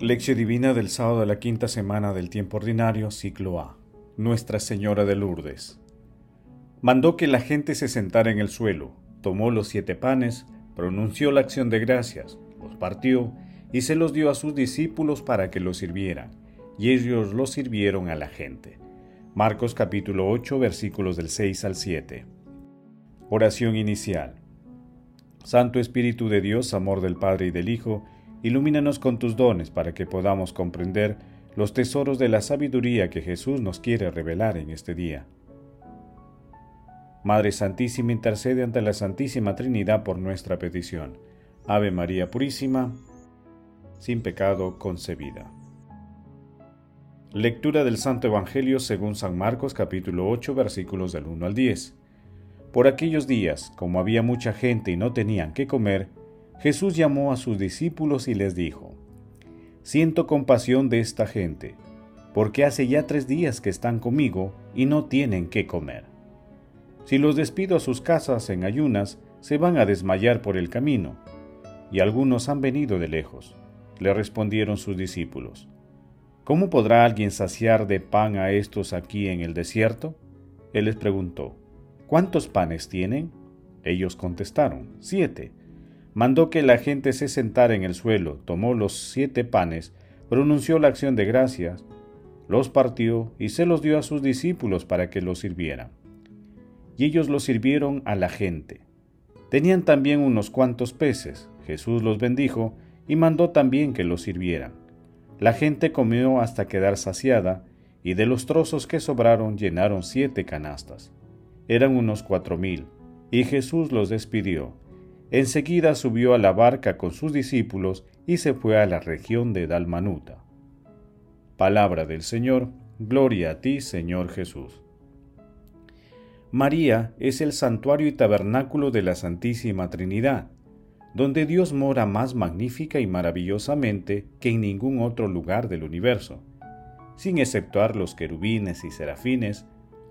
Lección Divina del sábado de la quinta semana del tiempo ordinario, ciclo A. Nuestra Señora de Lourdes. Mandó que la gente se sentara en el suelo, tomó los siete panes, pronunció la acción de gracias, los partió y se los dio a sus discípulos para que los sirvieran, y ellos los sirvieron a la gente. Marcos capítulo 8 versículos del 6 al 7. Oración inicial. Santo Espíritu de Dios, amor del Padre y del Hijo, ilumínanos con tus dones para que podamos comprender los tesoros de la sabiduría que Jesús nos quiere revelar en este día. Madre Santísima, intercede ante la Santísima Trinidad por nuestra petición. Ave María Purísima, sin pecado concebida. Lectura del Santo Evangelio según San Marcos capítulo 8 versículos del 1 al 10. Por aquellos días, como había mucha gente y no tenían qué comer, Jesús llamó a sus discípulos y les dijo, Siento compasión de esta gente, porque hace ya tres días que están conmigo y no tienen qué comer. Si los despido a sus casas en ayunas, se van a desmayar por el camino. Y algunos han venido de lejos. Le respondieron sus discípulos. ¿Cómo podrá alguien saciar de pan a estos aquí en el desierto? Él les preguntó, ¿cuántos panes tienen? Ellos contestaron, siete mandó que la gente se sentara en el suelo, tomó los siete panes, pronunció la acción de gracias, los partió y se los dio a sus discípulos para que los sirvieran. Y ellos los sirvieron a la gente. Tenían también unos cuantos peces. Jesús los bendijo y mandó también que los sirvieran. La gente comió hasta quedar saciada, y de los trozos que sobraron llenaron siete canastas. Eran unos cuatro mil, y Jesús los despidió Enseguida subió a la barca con sus discípulos y se fue a la región de Dalmanuta. Palabra del Señor, gloria a ti, Señor Jesús. María es el santuario y tabernáculo de la Santísima Trinidad, donde Dios mora más magnífica y maravillosamente que en ningún otro lugar del universo. Sin exceptuar los querubines y serafines,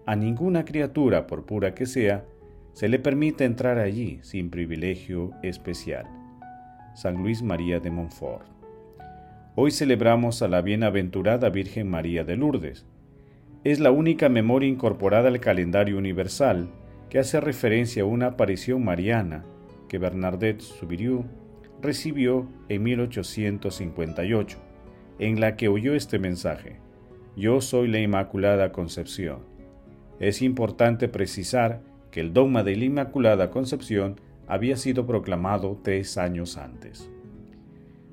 a ninguna criatura, por pura que sea, se le permite entrar allí sin privilegio especial. San Luis María de Montfort. Hoy celebramos a la bienaventurada Virgen María de Lourdes. Es la única memoria incorporada al calendario universal que hace referencia a una aparición mariana que Bernadette Soubirous recibió en 1858, en la que oyó este mensaje: Yo soy la Inmaculada Concepción. Es importante precisar que el dogma de la Inmaculada Concepción había sido proclamado tres años antes.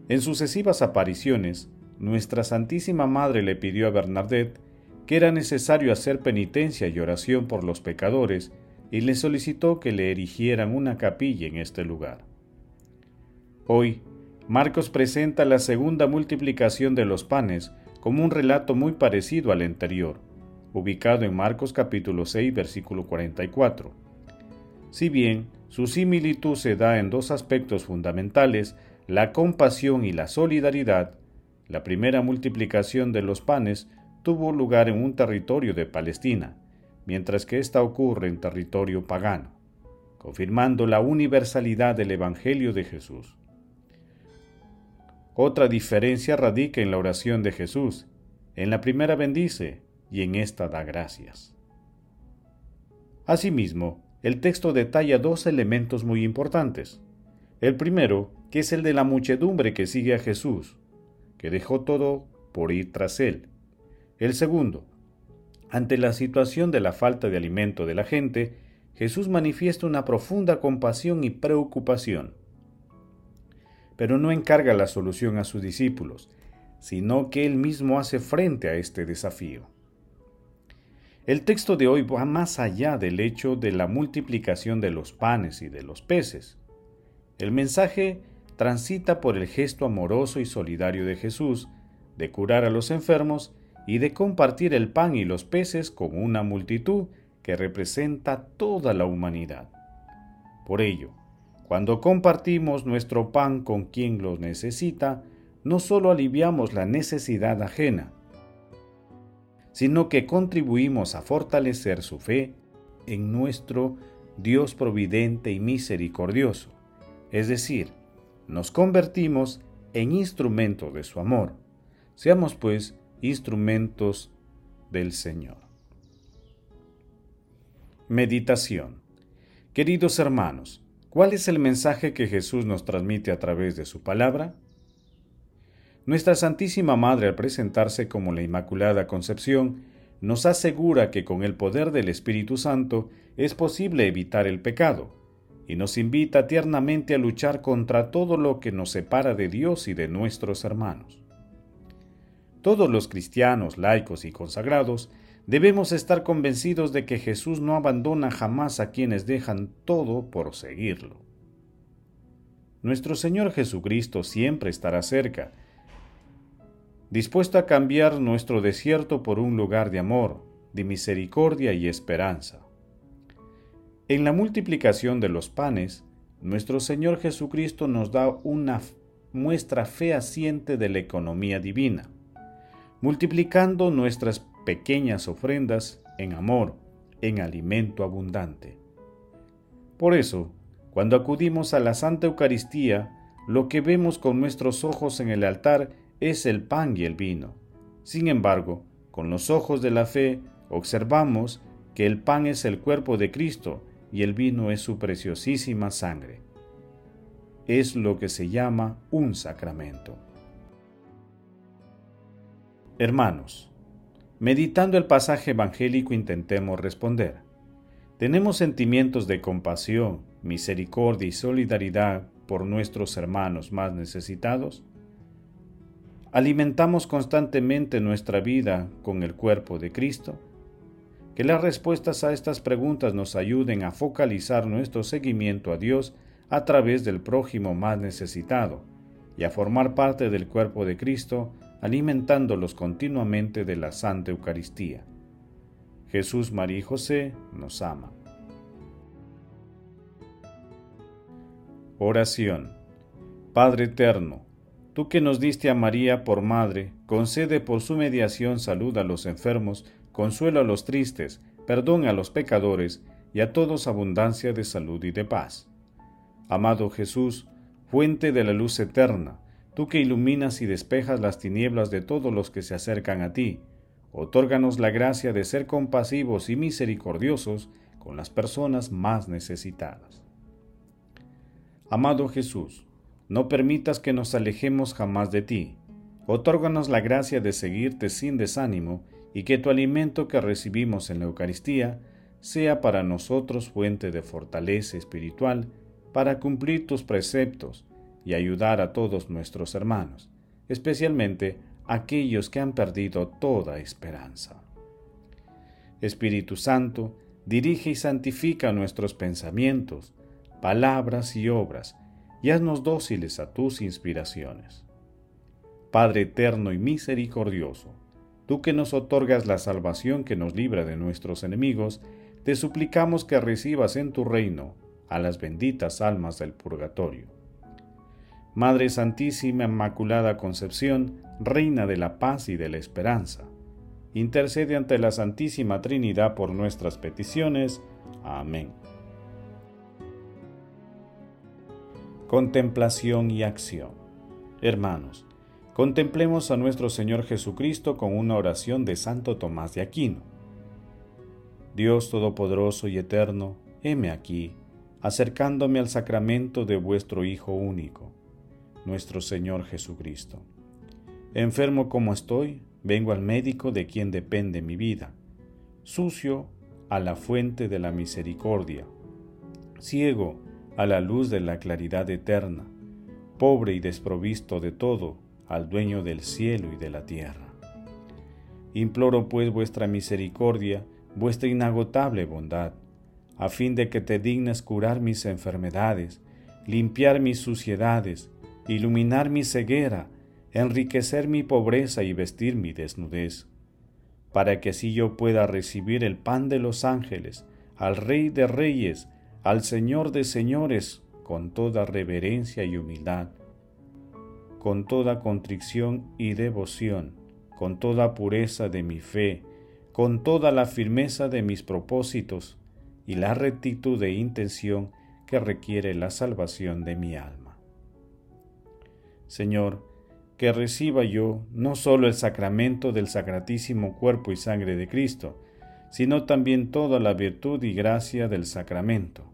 En sucesivas apariciones, nuestra Santísima Madre le pidió a Bernadette que era necesario hacer penitencia y oración por los pecadores y le solicitó que le erigieran una capilla en este lugar. Hoy, Marcos presenta la segunda multiplicación de los panes como un relato muy parecido al anterior, ubicado en Marcos capítulo 6 versículo 44. Si bien su similitud se da en dos aspectos fundamentales, la compasión y la solidaridad, la primera multiplicación de los panes tuvo lugar en un territorio de Palestina, mientras que esta ocurre en territorio pagano, confirmando la universalidad del Evangelio de Jesús. Otra diferencia radica en la oración de Jesús. En la primera bendice, y en esta da gracias. Asimismo, el texto detalla dos elementos muy importantes. El primero, que es el de la muchedumbre que sigue a Jesús, que dejó todo por ir tras él. El segundo, ante la situación de la falta de alimento de la gente, Jesús manifiesta una profunda compasión y preocupación. Pero no encarga la solución a sus discípulos, sino que él mismo hace frente a este desafío. El texto de hoy va más allá del hecho de la multiplicación de los panes y de los peces. El mensaje transita por el gesto amoroso y solidario de Jesús de curar a los enfermos y de compartir el pan y los peces con una multitud que representa toda la humanidad. Por ello, cuando compartimos nuestro pan con quien lo necesita, no solo aliviamos la necesidad ajena, sino que contribuimos a fortalecer su fe en nuestro Dios providente y misericordioso, es decir, nos convertimos en instrumento de su amor. Seamos pues instrumentos del Señor. Meditación Queridos hermanos, ¿cuál es el mensaje que Jesús nos transmite a través de su palabra? Nuestra Santísima Madre al presentarse como la Inmaculada Concepción, nos asegura que con el poder del Espíritu Santo es posible evitar el pecado, y nos invita tiernamente a luchar contra todo lo que nos separa de Dios y de nuestros hermanos. Todos los cristianos, laicos y consagrados debemos estar convencidos de que Jesús no abandona jamás a quienes dejan todo por seguirlo. Nuestro Señor Jesucristo siempre estará cerca, dispuesto a cambiar nuestro desierto por un lugar de amor, de misericordia y esperanza. En la multiplicación de los panes, nuestro Señor Jesucristo nos da una muestra fehaciente de la economía divina, multiplicando nuestras pequeñas ofrendas en amor, en alimento abundante. Por eso, cuando acudimos a la Santa Eucaristía, lo que vemos con nuestros ojos en el altar es el pan y el vino. Sin embargo, con los ojos de la fe observamos que el pan es el cuerpo de Cristo y el vino es su preciosísima sangre. Es lo que se llama un sacramento. Hermanos, meditando el pasaje evangélico intentemos responder. ¿Tenemos sentimientos de compasión, misericordia y solidaridad por nuestros hermanos más necesitados? ¿Alimentamos constantemente nuestra vida con el cuerpo de Cristo? Que las respuestas a estas preguntas nos ayuden a focalizar nuestro seguimiento a Dios a través del prójimo más necesitado y a formar parte del cuerpo de Cristo, alimentándolos continuamente de la Santa Eucaristía. Jesús, María y José nos ama. Oración. Padre eterno, Tú que nos diste a María por madre, concede por su mediación salud a los enfermos, consuelo a los tristes, perdón a los pecadores y a todos abundancia de salud y de paz. Amado Jesús, fuente de la luz eterna, tú que iluminas y despejas las tinieblas de todos los que se acercan a ti, otórganos la gracia de ser compasivos y misericordiosos con las personas más necesitadas. Amado Jesús, no permitas que nos alejemos jamás de ti. Otórganos la gracia de seguirte sin desánimo y que tu alimento que recibimos en la Eucaristía sea para nosotros fuente de fortaleza espiritual para cumplir tus preceptos y ayudar a todos nuestros hermanos, especialmente aquellos que han perdido toda esperanza. Espíritu Santo, dirige y santifica nuestros pensamientos, palabras y obras, y haznos dóciles a tus inspiraciones. Padre eterno y misericordioso, tú que nos otorgas la salvación que nos libra de nuestros enemigos, te suplicamos que recibas en tu reino a las benditas almas del purgatorio. Madre Santísima Inmaculada Concepción, Reina de la paz y de la esperanza, intercede ante la Santísima Trinidad por nuestras peticiones. Amén. Contemplación y acción. Hermanos, contemplemos a nuestro Señor Jesucristo con una oración de Santo Tomás de Aquino. Dios Todopoderoso y Eterno, heme aquí, acercándome al sacramento de vuestro Hijo único, nuestro Señor Jesucristo. Enfermo como estoy, vengo al médico de quien depende mi vida, sucio a la fuente de la misericordia, ciego a la luz de la claridad eterna, pobre y desprovisto de todo, al dueño del cielo y de la tierra. Imploro pues vuestra misericordia, vuestra inagotable bondad, a fin de que te dignes curar mis enfermedades, limpiar mis suciedades, iluminar mi ceguera, enriquecer mi pobreza y vestir mi desnudez, para que así yo pueda recibir el pan de los ángeles, al Rey de Reyes, al Señor de señores con toda reverencia y humildad, con toda contrición y devoción, con toda pureza de mi fe, con toda la firmeza de mis propósitos y la rectitud de intención que requiere la salvación de mi alma. Señor, que reciba yo no solo el sacramento del sacratísimo cuerpo y sangre de Cristo, sino también toda la virtud y gracia del sacramento.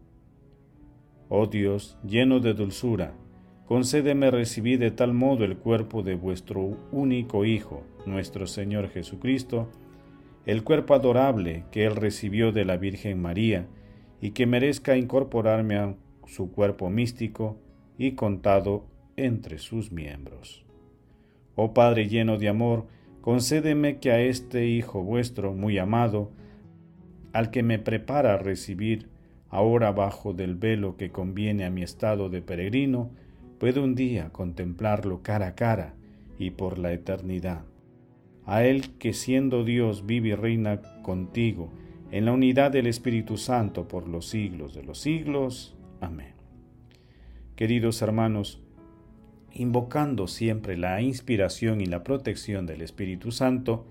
Oh Dios, lleno de dulzura, concédeme recibir de tal modo el cuerpo de vuestro único Hijo, nuestro Señor Jesucristo, el cuerpo adorable que Él recibió de la Virgen María, y que merezca incorporarme a su cuerpo místico y contado entre sus miembros. Oh Padre lleno de amor, concédeme que a este Hijo vuestro muy amado, al que me prepara a recibir ahora bajo del velo que conviene a mi estado de peregrino, pueda un día contemplarlo cara a cara y por la eternidad. A Él que siendo Dios vive y reina contigo, en la unidad del Espíritu Santo por los siglos de los siglos. Amén. Queridos hermanos, invocando siempre la inspiración y la protección del Espíritu Santo,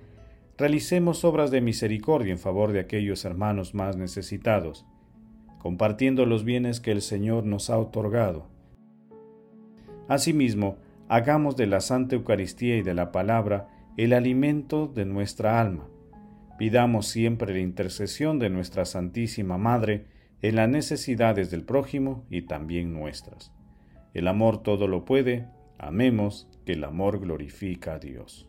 realicemos obras de misericordia en favor de aquellos hermanos más necesitados, compartiendo los bienes que el Señor nos ha otorgado. Asimismo, hagamos de la Santa Eucaristía y de la palabra el alimento de nuestra alma. Pidamos siempre la intercesión de nuestra Santísima Madre en las necesidades del prójimo y también nuestras. El amor todo lo puede, amemos que el amor glorifica a Dios.